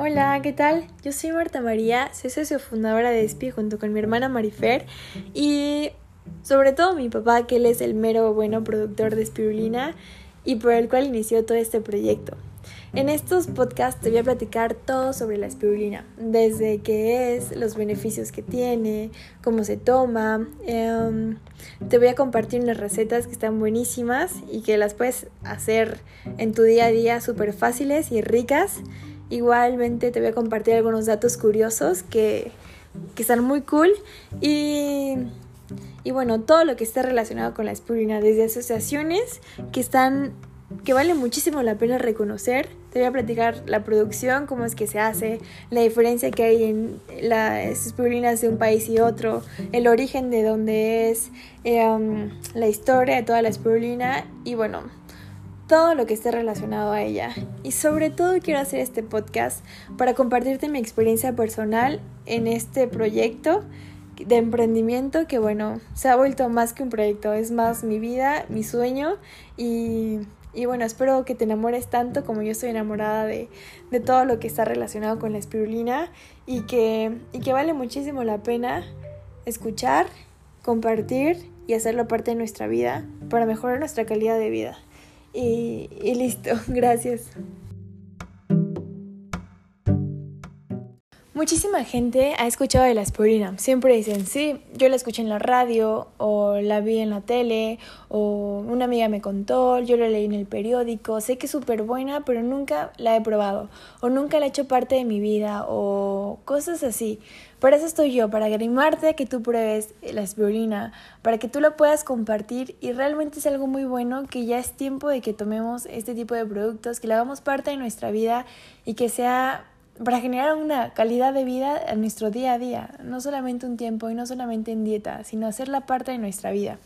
Hola, ¿qué tal? Yo soy Marta María, soy socio fundadora de ESPI junto con mi hermana Marifer y sobre todo mi papá, que él es el mero bueno productor de espirulina y por el cual inició todo este proyecto. En estos podcasts te voy a platicar todo sobre la espirulina, desde qué es, los beneficios que tiene, cómo se toma. Em, te voy a compartir unas recetas que están buenísimas y que las puedes hacer en tu día a día súper fáciles y ricas. Igualmente te voy a compartir algunos datos curiosos que, que están muy cool y, y bueno, todo lo que está relacionado con la espirulina, desde asociaciones que están que vale muchísimo la pena reconocer. Te voy a platicar la producción, cómo es que se hace, la diferencia que hay en las espirulinas de un país y otro, el origen de dónde es, em, la historia de toda la espirulina y bueno, todo lo que esté relacionado a ella. Y sobre todo quiero hacer este podcast para compartirte mi experiencia personal en este proyecto de emprendimiento que bueno, se ha vuelto más que un proyecto, es más mi vida, mi sueño y y bueno, espero que te enamores tanto como yo estoy enamorada de, de todo lo que está relacionado con la espirulina y que, y que vale muchísimo la pena escuchar, compartir y hacerlo parte de nuestra vida para mejorar nuestra calidad de vida. Y, y listo, gracias. Muchísima gente ha escuchado de la espirulina. Siempre dicen, sí, yo la escuché en la radio o la vi en la tele o una amiga me contó, yo la leí en el periódico, sé que es súper buena, pero nunca la he probado o nunca la he hecho parte de mi vida o cosas así. Por eso estoy yo, para animarte a que tú pruebes la espirulina, para que tú la puedas compartir y realmente es algo muy bueno que ya es tiempo de que tomemos este tipo de productos, que la hagamos parte de nuestra vida y que sea para generar una calidad de vida en nuestro día a día, no solamente un tiempo y no solamente en dieta, sino hacerla parte de nuestra vida.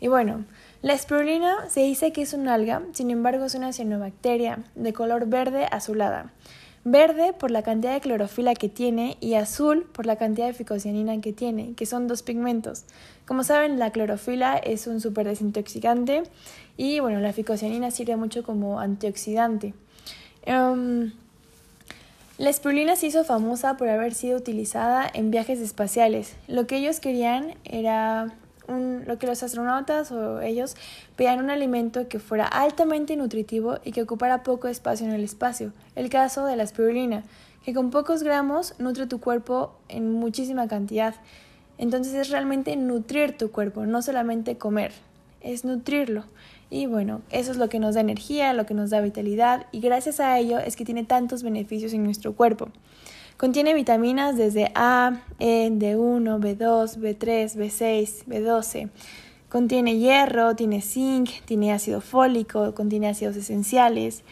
Y bueno, la espirulina se dice que es un alga, sin embargo es una cianobacteria de color verde azulada. Verde por la cantidad de clorofila que tiene y azul por la cantidad de ficocianina que tiene, que son dos pigmentos. Como saben, la clorofila es un super desintoxicante y bueno, la ficocianina sirve mucho como antioxidante. Em, la espirulina se hizo famosa por haber sido utilizada en viajes espaciales. Lo que ellos querían era un, lo que los astronautas o ellos pedían un alimento que fuera altamente nutritivo y que ocupara poco espacio en el espacio. El caso de la espirulina, que con pocos gramos nutre tu cuerpo en muchísima cantidad. Entonces es realmente nutrir tu cuerpo, no solamente comer, es nutrirlo. Y bueno, eso es lo que nos da energía, lo que nos da vitalidad y gracias a ello es que tiene tantos beneficios en nuestro cuerpo. Contiene vitaminas desde A, E, D1, B2, B3, B6, B12. Contiene hierro, tiene zinc, tiene ácido fólico, contiene ácidos esenciales.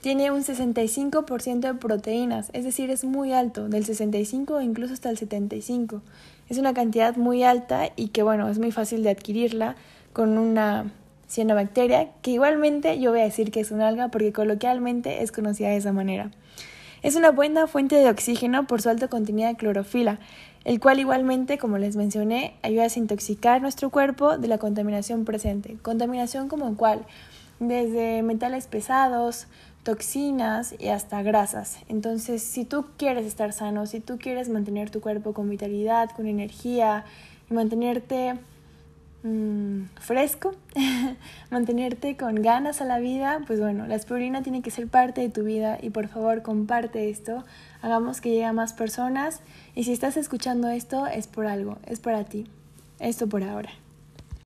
Tiene un 65% de proteínas, es decir, es muy alto, del 65 o incluso hasta el 75. Es una cantidad muy alta y que bueno, es muy fácil de adquirirla con una cianobacteria, que igualmente yo voy a decir que es un alga porque coloquialmente es conocida de esa manera. Es una buena fuente de oxígeno por su alto contenido de clorofila, el cual igualmente, como les mencioné, ayuda a desintoxicar nuestro cuerpo de la contaminación presente. Contaminación como cual, desde metales pesados, toxinas y hasta grasas. Entonces, si tú quieres estar sano, si tú quieres mantener tu cuerpo con vitalidad, con energía y mantenerte Mm, fresco, mantenerte con ganas a la vida, pues bueno, la espirulina tiene que ser parte de tu vida y por favor comparte esto, hagamos que llegue a más personas y si estás escuchando esto es por algo, es para ti. Esto por ahora.